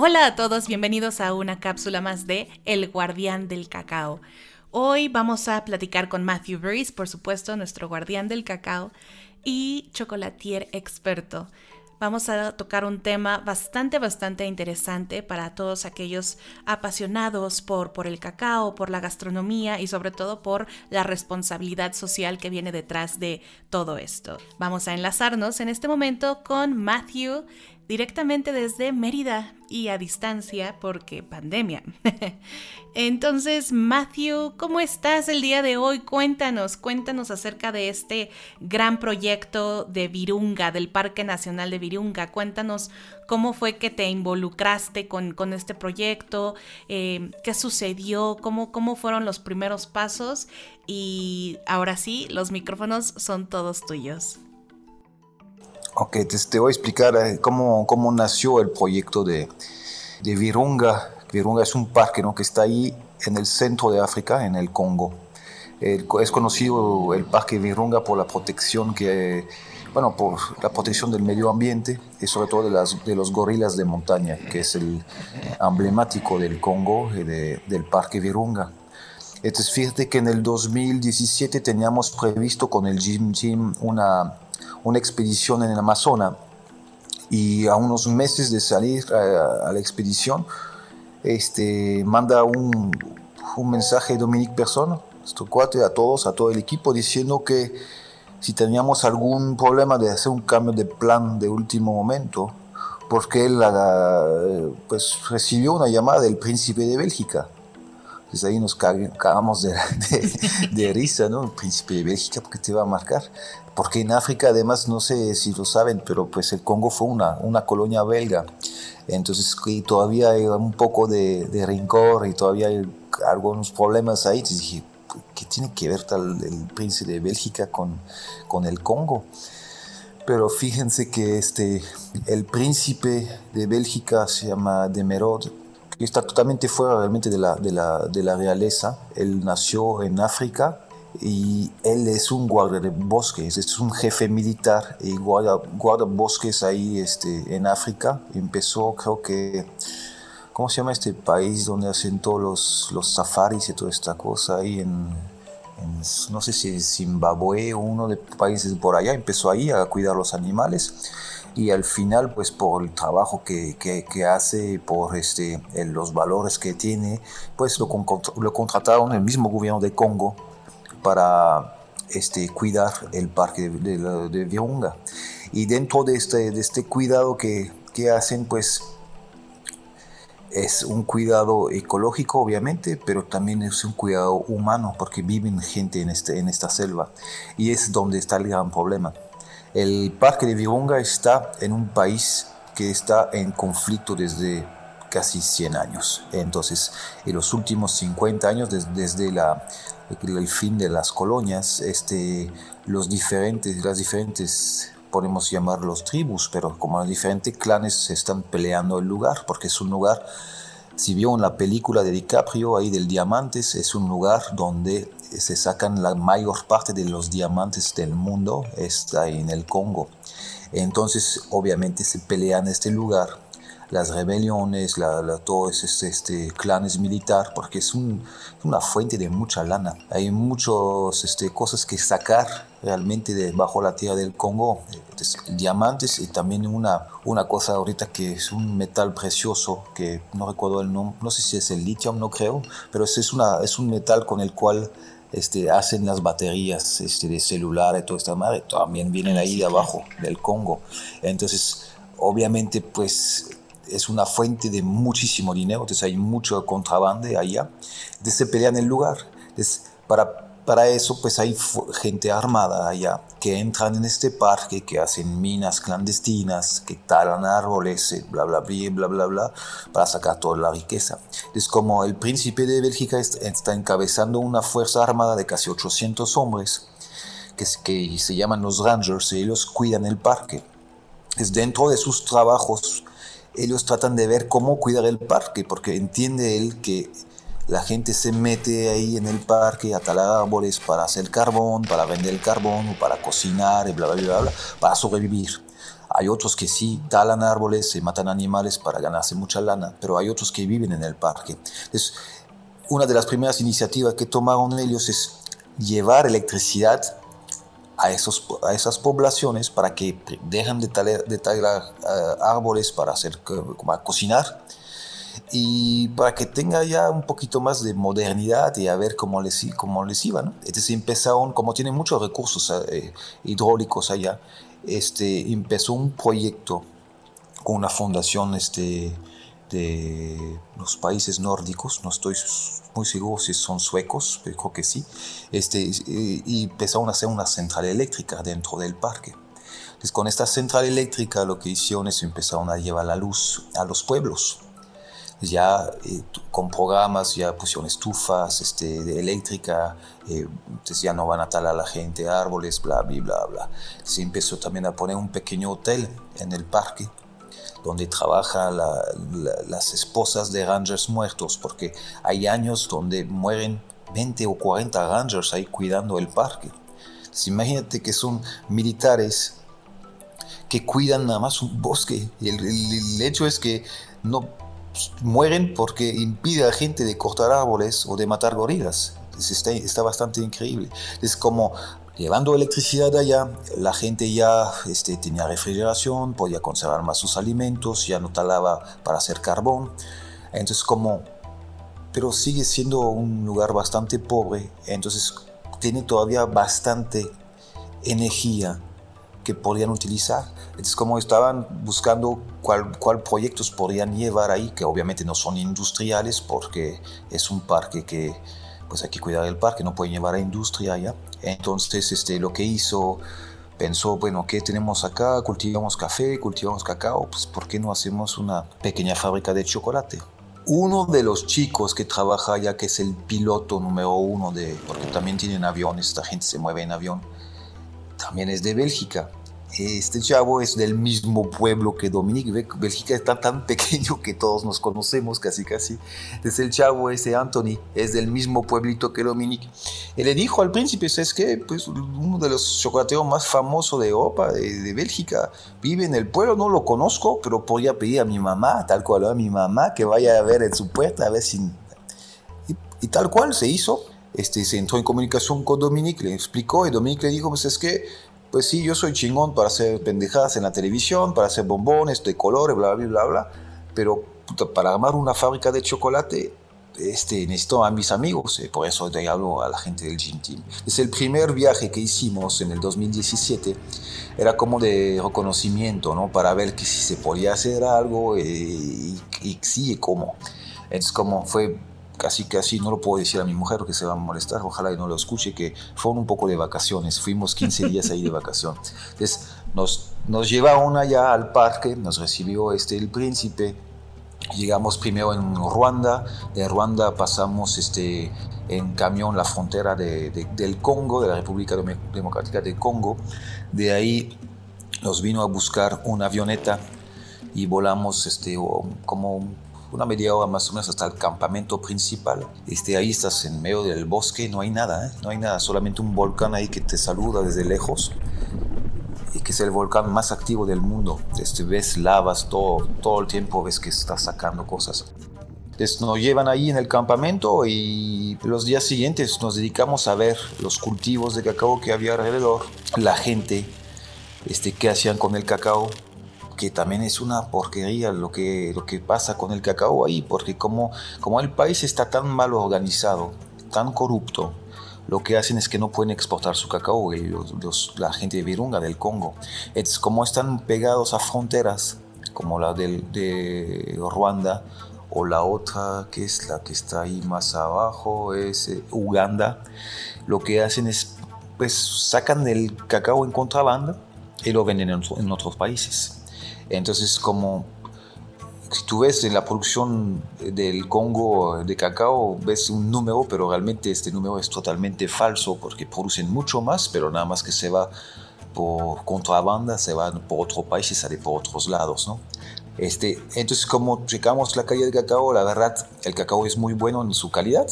Hola a todos, bienvenidos a una cápsula más de El Guardián del Cacao. Hoy vamos a platicar con Matthew Breeze, por supuesto, nuestro guardián del cacao, y chocolatier experto. Vamos a tocar un tema bastante, bastante interesante para todos aquellos apasionados por, por el cacao, por la gastronomía y sobre todo por la responsabilidad social que viene detrás de todo esto. Vamos a enlazarnos en este momento con Matthew directamente desde Mérida y a distancia porque pandemia. Entonces, Matthew, ¿cómo estás el día de hoy? Cuéntanos, cuéntanos acerca de este gran proyecto de Virunga, del Parque Nacional de Virunga. Cuéntanos cómo fue que te involucraste con, este proyecto, eh, qué sucedió, cómo, cómo fueron los primeros pasos y ahora sí, los micrófonos son todos tuyos. Ok, te, voy a explicar eh, cómo, cómo, nació el proyecto de, de, Virunga. Virunga es un parque ¿no? que está ahí en el centro de África, en el Congo. es conocido el parque Virunga por la protección que, bueno, por la protección del medio ambiente y sobre todo de, las, de los gorilas de montaña, que es el emblemático del Congo y del parque Virunga. Entonces, fíjate que en el 2017 teníamos previsto con el Jim Jim una una expedición en el Amazonas y a unos meses de salir a, la expedición, este, manda un, un mensaje Dominique Persona, nuestro cuate, a todos, a todo el equipo, diciendo que si teníamos algún problema de hacer un cambio de plan de último momento, porque él pues, recibió una llamada del príncipe de Bélgica pues ahí nos cagamos de, risa, ¿no? El príncipe de Bélgica, porque te va a marcar? Porque en África, además, no sé si lo saben, pero pues el Congo fue una, una colonia belga. Entonces, todavía hay un poco de, de rencor y todavía hay algunos problemas ahí. Entonces dije, ¿qué tiene que ver tal el príncipe de Bélgica con, con el Congo? Pero fíjense que este, el príncipe de Bélgica se llama Demerod está totalmente fuera realmente de la, de la, de la realeza. Él nació en África y él es un guardia de bosques, es un jefe militar y guarda, guarda bosques ahí este, en África. Empezó, creo que, ¿cómo se llama este país donde hacen todos los, los safaris y toda esta cosa ahí en, no sé si Zimbabue o uno de países por allá? Empezó ahí a cuidar los animales y al final pues por el trabajo que, que, hace, por este, los valores que tiene, pues lo, lo contrataron el mismo gobierno de Congo para este, cuidar el parque de, de, Virunga. Y dentro de este, de este cuidado que, que hacen pues es un cuidado ecológico, obviamente, pero también es un cuidado humano, porque viven gente en, este, en esta selva. Y es donde está el gran problema. El parque de Virunga está en un país que está en conflicto desde casi 100 años. Entonces, en los últimos 50 años, desde, la, el fin de las colonias, este, los diferentes, las diferentes, podemos llamarlos tribus, pero como los diferentes clanes se están peleando el lugar, porque es un lugar, si vieron la película de DiCaprio ahí del Diamantes, es un lugar donde se sacan la mayor parte de los diamantes del mundo está en el Congo. Entonces, obviamente se pelean en este lugar las rebeliones, la, todos este, este, clanes militar, porque es una fuente de mucha lana. Hay muchas este, cosas que sacar realmente de bajo la tierra del Congo, diamantes y también una, una cosa ahorita que es un metal precioso, que no recuerdo el nombre, no sé si es el litio, no creo, pero es, una, es un metal con el cual este, hacen las baterías este, de celular y toda esta madre, también vienen ahí de abajo del Congo. Entonces, obviamente, pues es una fuente de muchísimo dinero, entonces hay mucho contrabando allá. Entonces se pelean el lugar. Entonces, para para eso, pues hay gente armada allá que entran en este parque, que hacen minas clandestinas, que talan árboles, eh, bla, bla, bla, bla, bla, bla, para sacar toda la riqueza. Es como el príncipe de Bélgica está encabezando una fuerza armada de casi 800 hombres, que, se llaman los Rangers, y ellos cuidan el parque. Es dentro de sus trabajos, ellos tratan de ver cómo cuidar el parque, porque entiende él que la gente se mete ahí en el parque a talar árboles para hacer carbón, para vender el carbón para cocinar y bla, bla, bla, bla, para sobrevivir. Hay otros que sí talan árboles, se matan animales para ganarse mucha lana, pero hay otros que viven en el parque. Entonces, una de las primeras iniciativas que tomaron ellos es llevar electricidad a, esos, a esas poblaciones para que dejen de talar, de talar uh, árboles para, hacer, para cocinar y para que tenga ya un poquito más de modernidad y a ver cómo les, cómo les iba. ¿no? Entonces empezaron, como tienen muchos recursos eh, hidráulicos allá, este, empezó un proyecto con una fundación este, de los países nórdicos, no estoy muy seguro si son suecos, pero creo que sí, este, y empezaron a hacer una central eléctrica dentro del parque. Entonces con esta central eléctrica lo que hicieron es empezaron a llevar la luz a los pueblos ya eh, con programas, ya pusieron estufas este, de eléctrica, eh, entonces ya no van a talar a la gente árboles, bla, bla, bla, bla. Se empezó también a poner un pequeño hotel en el parque donde trabajan las esposas de rangers muertos, porque hay años donde mueren 20 o 40 rangers ahí cuidando el parque. imagínate que son militares que cuidan nada más un bosque. Y el, el hecho es que no mueren porque impide a gente de cortar árboles o de matar gorilas. Está, está, bastante increíble. Es como llevando electricidad allá, la gente ya este, tenía refrigeración, podía conservar más sus alimentos, ya no talaba para hacer carbón. Entonces como, pero sigue siendo un lugar bastante pobre, entonces tiene todavía bastante energía que podrían utilizar. Entonces, como estaban buscando cuál, cuál proyectos podrían llevar ahí, que obviamente no son industriales porque es un parque que pues hay que cuidar del parque, no pueden llevar a industria allá. Entonces, este, lo que hizo, pensó, bueno, ¿qué tenemos acá? Cultivamos café, cultivamos cacao, pues ¿por qué no hacemos una pequeña fábrica de chocolate? Uno de los chicos que trabaja allá, que es el piloto número uno de, porque también tienen aviones, esta gente se mueve en avión, también es de Bélgica. Este chavo es del mismo pueblo que Dominique. Bélgica está tan pequeño que todos nos conocemos casi casi. Es el chavo ese Anthony, es del mismo pueblito que Dominique. Y le dijo al príncipe, es que pues, uno de los chocolateros más famosos de Europa, de, Bélgica, vive en el pueblo, no lo conozco, pero podría pedir a mi mamá, tal cual a mi mamá, que vaya a ver en su puerta, a ver si... Y, tal cual se hizo. Este, se entró en comunicación con Dominique, le explicó y Dominique le dijo, pues es que pues sí, yo soy chingón para hacer pendejadas en la televisión, para hacer bombones de colores, bla, bla, bla, bla, pero para armar una fábrica de chocolate este, necesito a mis amigos, eh, por eso te hablo a la gente del Gym Team. Es el primer viaje que hicimos en el 2017, era como de reconocimiento, ¿no? Para ver que si se podía hacer algo eh, y, y, sí, cómo. Entonces, como fue casi casi no lo puedo decir a mi mujer que se va a molestar, ojalá y no lo escuche, que fueron un poco de vacaciones, fuimos 15 días ahí de vacación. Entonces nos, nos llevaron allá al parque, nos recibió este, el príncipe, llegamos primero en Ruanda, de Ruanda pasamos este, en camión la frontera de, del Congo, de la República Democrática del Congo, de ahí nos vino a buscar una avioneta y volamos este, como una media hora más o menos hasta el campamento principal. Este, ahí estás en medio del bosque, no hay nada, ¿eh? no hay nada, solamente un volcán ahí que te saluda desde lejos y que es el volcán más activo del mundo. Este, ves lavas todo, todo el tiempo, ves que está sacando cosas. Entonces nos llevan ahí en el campamento y los días siguientes nos dedicamos a ver los cultivos de cacao que había alrededor, la gente, este, qué hacían con el cacao, que también es una porquería lo que, lo que pasa con el cacao ahí, porque como, como el país está tan mal organizado, tan corrupto, lo que hacen es que no pueden exportar su cacao, y la gente de Virunga, del Congo. Es como están pegados a fronteras, como la del, de Ruanda, o la otra que es la que está ahí más abajo, es eh, Uganda, lo que hacen es, pues sacan el cacao en contrabanda y lo venden en otros países. Entonces, como si tú ves en la producción del Congo de cacao, ves un número, pero realmente este número es totalmente falso porque producen mucho más, pero nada más que se va por contrabanda, se va por otro país y sale por otros lados, ¿no? Este, entonces, como checamos la calidad del cacao, la verdad, el cacao es muy bueno en su calidad.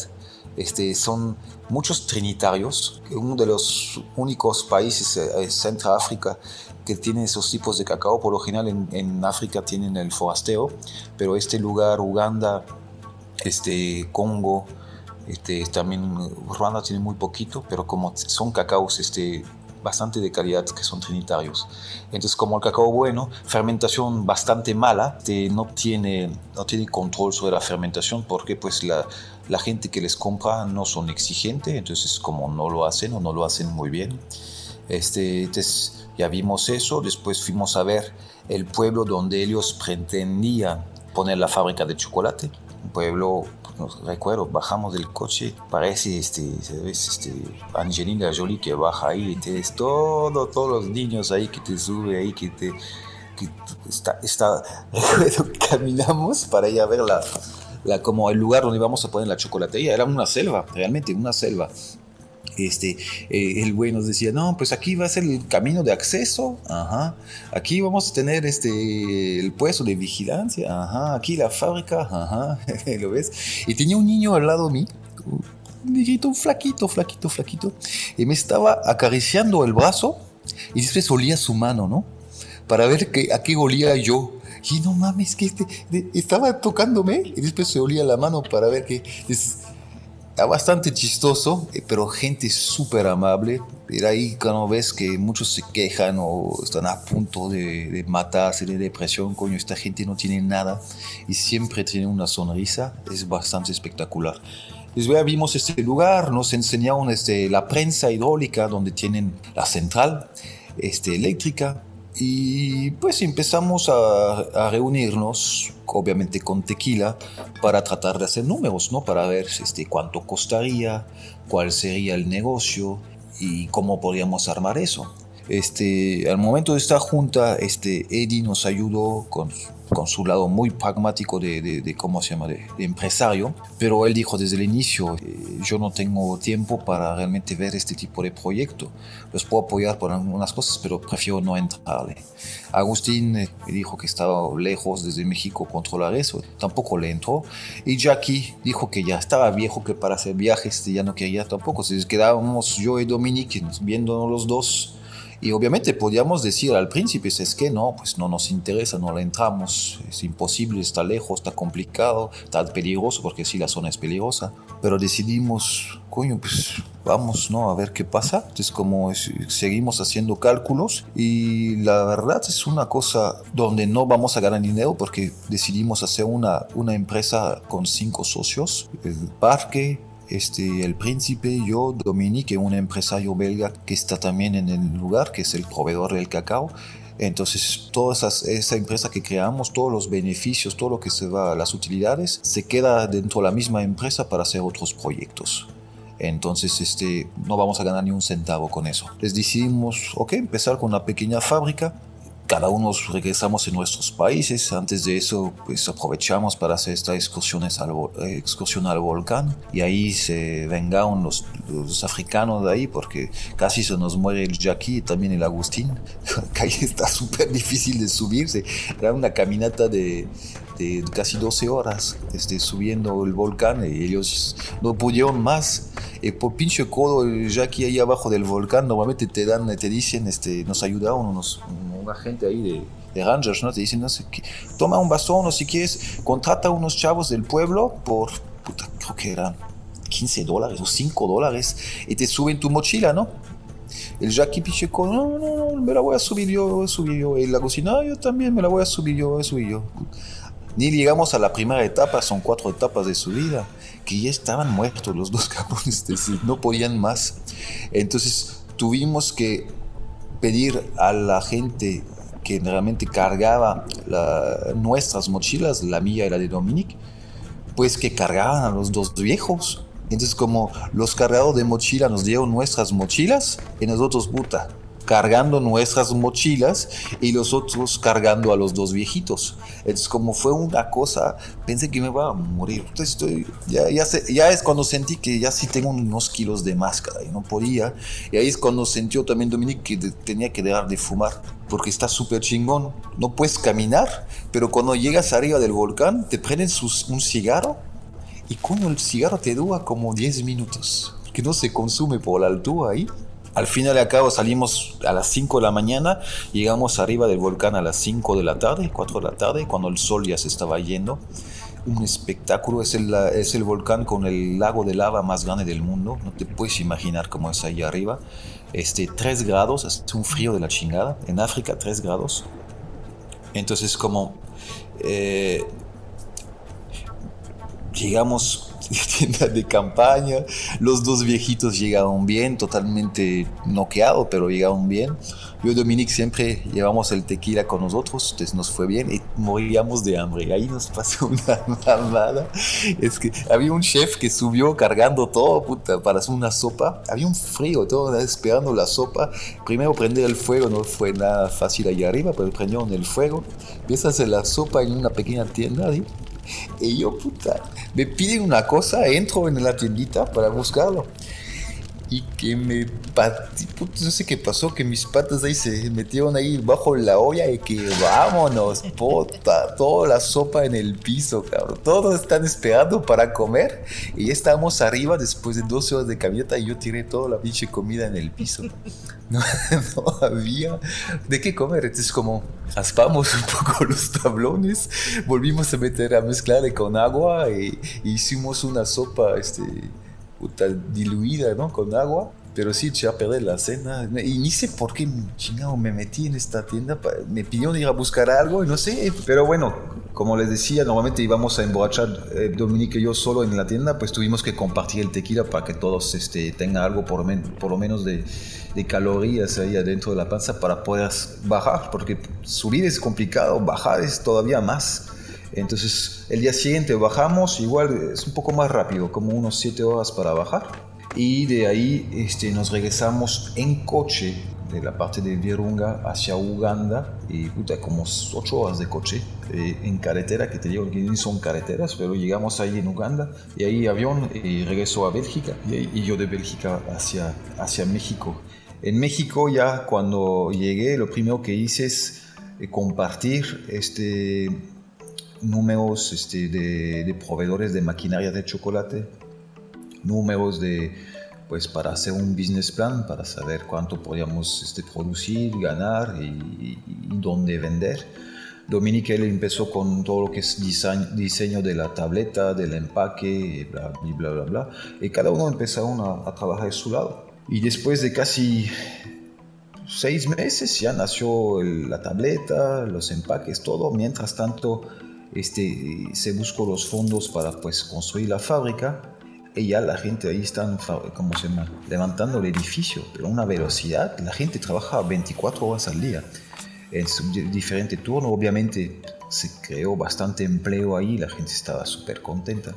Este, son muchos trinitarios. Uno de los únicos países en Centro África que tiene esos tipos de cacao. Por lo general en, África tienen el forasteo, pero este lugar, Uganda, este, Congo, este, también Ruanda tiene muy poquito, pero como son cacaos este, bastante de calidad que son trinitarios. Entonces, como el cacao bueno, fermentación bastante mala, este, no, tiene, no tiene control sobre la fermentación porque pues la, la gente que les compra no son exigentes, entonces como no lo hacen o no lo hacen muy bien. Este, entonces, ya vimos eso, después fuimos a ver el pueblo donde ellos pretendían poner la fábrica de chocolate, un pueblo recuerdo, bajamos del coche, parece este, ¿sabes? este, Angelina Jolie que baja ahí y tienes todo, todos los niños ahí que te sube ahí, que te... Que está, está, caminamos para ir a ver la, la, como el lugar donde íbamos a poner la chocolatería, era una selva, realmente una selva este, eh, el güey nos decía, no, pues aquí va a ser el camino de acceso, ajá, aquí vamos a tener este, el puesto de vigilancia, ajá, aquí la fábrica, ajá, ¿lo ves? Y tenía un niño al lado de mí, un niñito, flaquito, flaquito, flaquito, y me estaba acariciando el brazo y después olía su mano, ¿no? Para ver que, a qué olía yo. Y no mames, que este, estaba tocándome y después se olía la mano para ver que bastante chistoso, eh, pero gente súper amable. Pero ahí cuando ves que muchos se quejan o están a punto de, matarse de depresión, coño, esta gente no tiene nada y siempre tiene una sonrisa, es bastante espectacular. Después vimos este lugar, nos enseñaron este, la prensa hidráulica donde tienen la central este, eléctrica, y pues empezamos a, reunirnos, obviamente con tequila, para tratar de hacer números, ¿no? Para ver este, cuánto costaría, cuál sería el negocio y cómo podríamos armar eso. Este, al momento de esta junta, este, Eddie nos ayudó con con su lado muy pragmático de, de, ¿cómo se llama?, de, empresario, pero él dijo desde el inicio, eh, yo no tengo tiempo para realmente ver este tipo de proyecto, los puedo apoyar por algunas cosas, pero prefiero no entrarle. Agustín eh, dijo que estaba lejos desde México controlar eso, tampoco le entró, y Jackie dijo que ya estaba viejo, que para hacer viajes ya no quería tampoco, si quedábamos yo y Dominique viendo los dos, y obviamente podíamos decir al príncipe, es que no, pues no nos interesa, no le entramos, es imposible, está lejos, está complicado, está peligroso, porque sí, la zona es peligrosa. Pero decidimos, coño, pues vamos, ¿no? A ver qué pasa. Entonces, como seguimos haciendo cálculos y la verdad es una cosa donde no vamos a ganar dinero porque decidimos hacer una, una empresa con cinco socios, el parque, este, el príncipe, yo, Dominique, un empresario belga que está también en el lugar, que es el proveedor del cacao. Entonces, toda esa, empresa que creamos, todos los beneficios, todo lo que se va, las utilidades, se queda dentro de la misma empresa para hacer otros proyectos. Entonces, este, no vamos a ganar ni un centavo con eso. Les decidimos, ok, empezar con una pequeña fábrica cada uno regresamos en nuestros países. Antes de eso, pues aprovechamos para hacer esta excursión al, eh, excursión al volcán. Y ahí se vengaron los, los, africanos de ahí porque casi se nos muere el Jackie y también el Agustín. La calle está súper difícil de subirse. Era una caminata de, de casi 12 horas este, subiendo el volcán y ellos no pudieron más. Y por pinche codo, ya aquí ahí abajo del volcán, normalmente te dan, te dicen, este, nos ayudaron unos, una gente ahí de, Rangers, ¿no? Te dicen, no sé, toma un bastón o si quieres, contrata a unos chavos del pueblo por, puta, creo que eran 15 dólares o 5 dólares y te suben tu mochila, ¿no? El Jackie Picheco, no, no, no, me la voy a subir yo, voy a subir yo. Y la cocina, yo también me la voy a subir yo, voy a subir yo. Ni llegamos a la primera etapa, son cuatro etapas de subida, que ya estaban muertos los dos cabrones, no podían más. Entonces tuvimos que pedir a la gente que realmente cargaba nuestras mochilas, la mía y la de Dominique, pues que cargaban a los dos viejos. Entonces como los cargados de mochila nos dieron nuestras mochilas y nosotros, puta, cargando nuestras mochilas y los otros cargando a los dos viejitos. Es como fue una cosa, pensé que me iba a morir. estoy, ya, ya, ya, es cuando sentí que ya sí tengo unos kilos de máscara y no podía. Y ahí es cuando sintió también Dominique que tenía que dejar de fumar porque está súper chingón. No puedes caminar, pero cuando llegas arriba del volcán te prenden un cigarro y cuando el cigarro te dura como 10 minutos, que no se consume por la altura ahí Al final de cabo salimos a las 5 de la mañana, llegamos arriba del volcán a las 5 de la tarde, 4 de la tarde, cuando el sol ya se estaba yendo. Un espectáculo, es el, es el volcán con el lago de lava más grande del mundo, no te puedes imaginar cómo es ahí arriba. Este, 3 grados, es un frío de la chingada, en África 3 grados. Entonces como eh, llegamos tienda de campaña. Los dos viejitos llegaron bien, totalmente noqueados, pero llegaron bien. Yo y Dominique siempre llevamos el tequila con nosotros, entonces nos fue bien y moríamos de hambre. Ahí nos pasó una mamada. Es que había un chef que subió cargando todo para hacer una sopa. Había un frío, todo esperando la sopa. Primero prender el fuego no fue nada fácil ahí arriba, pero prendieron el fuego. Empieza a hacer la sopa en una pequeña tienda. ¿sí? Y yo, puta, me piden una cosa, entro en la tiendita para buscarlo. Y que me puta, no sé qué pasó, que mis patas ahí se metieron ahí bajo la olla y que vámonos, puta, toda la sopa en el piso, cabrón. Todos están esperando para comer y ya estamos arriba después de 12 horas de camioneta y yo tiré toda la pinche comida en el piso. No, no, había de qué comer. Entonces, como raspamos un poco los tablones, volvimos a meter a mezclar con agua y, hicimos una sopa este, puta, diluida ¿no? con agua. Pero sí, eché a perder la cena. Y ni sé por qué chingado me metí en esta tienda. Me pidieron ir a buscar algo y no sé. Pero bueno, como les decía, normalmente íbamos a emborrachar eh, Dominique y yo solo en la tienda. Pues tuvimos que compartir el tequila para que todos este, tengan algo por, por lo menos de, de calorías ahí adentro de la panza para poder bajar. Porque subir es complicado, bajar es todavía más. Entonces el día siguiente bajamos, igual es un poco más rápido, como unos 7 horas para bajar. Y de ahí este, nos regresamos en coche de la parte de Virunga hacia Uganda. Y puta, como ocho horas de coche eh, en carretera, que te digo que no son carreteras, pero llegamos ahí en Uganda. Y ahí avión y regreso a Bélgica. Y, yo de Bélgica hacia, hacia México. En México ya cuando llegué lo primero que hice es eh, compartir este, números este, de, de proveedores de maquinaria de chocolate números de, pues para hacer un business plan, para saber cuánto podíamos este, producir, ganar y, dónde vender. Dominique él empezó con todo lo que es diseño, diseño de la tableta, del empaque, y bla, bla, bla, bla. Y cada uno empezaron a, a trabajar de su lado. Y después de casi seis meses ya nació la tableta, los empaques, todo. Mientras tanto, este, se buscó los fondos para pues, construir la fábrica y ya la gente ahí está, ¿cómo se llama? Levantando el edificio, pero a una velocidad, la gente trabaja 24 horas al día en su diferente turno, obviamente se creó bastante empleo ahí, la gente estaba súper contenta.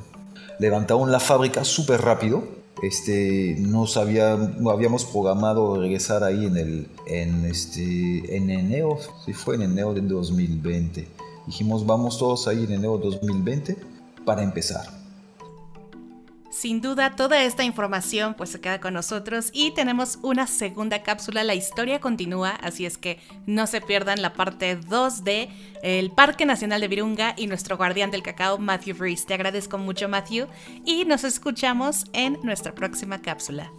Levantaron la fábrica súper rápido, este, no, sabía, no habíamos programado regresar ahí en, el, en, este, en enero, si fue en enero de 2020. Dijimos, vamos todos ahí en enero de 2020 para empezar. Sin duda, toda esta información pues se queda con nosotros y tenemos una segunda cápsula. La historia continúa, así es que no se pierdan la parte 2 de el Parque Nacional de Virunga y nuestro guardián del cacao, Matthew Breeze. Te agradezco mucho, Matthew, y nos escuchamos en nuestra próxima cápsula.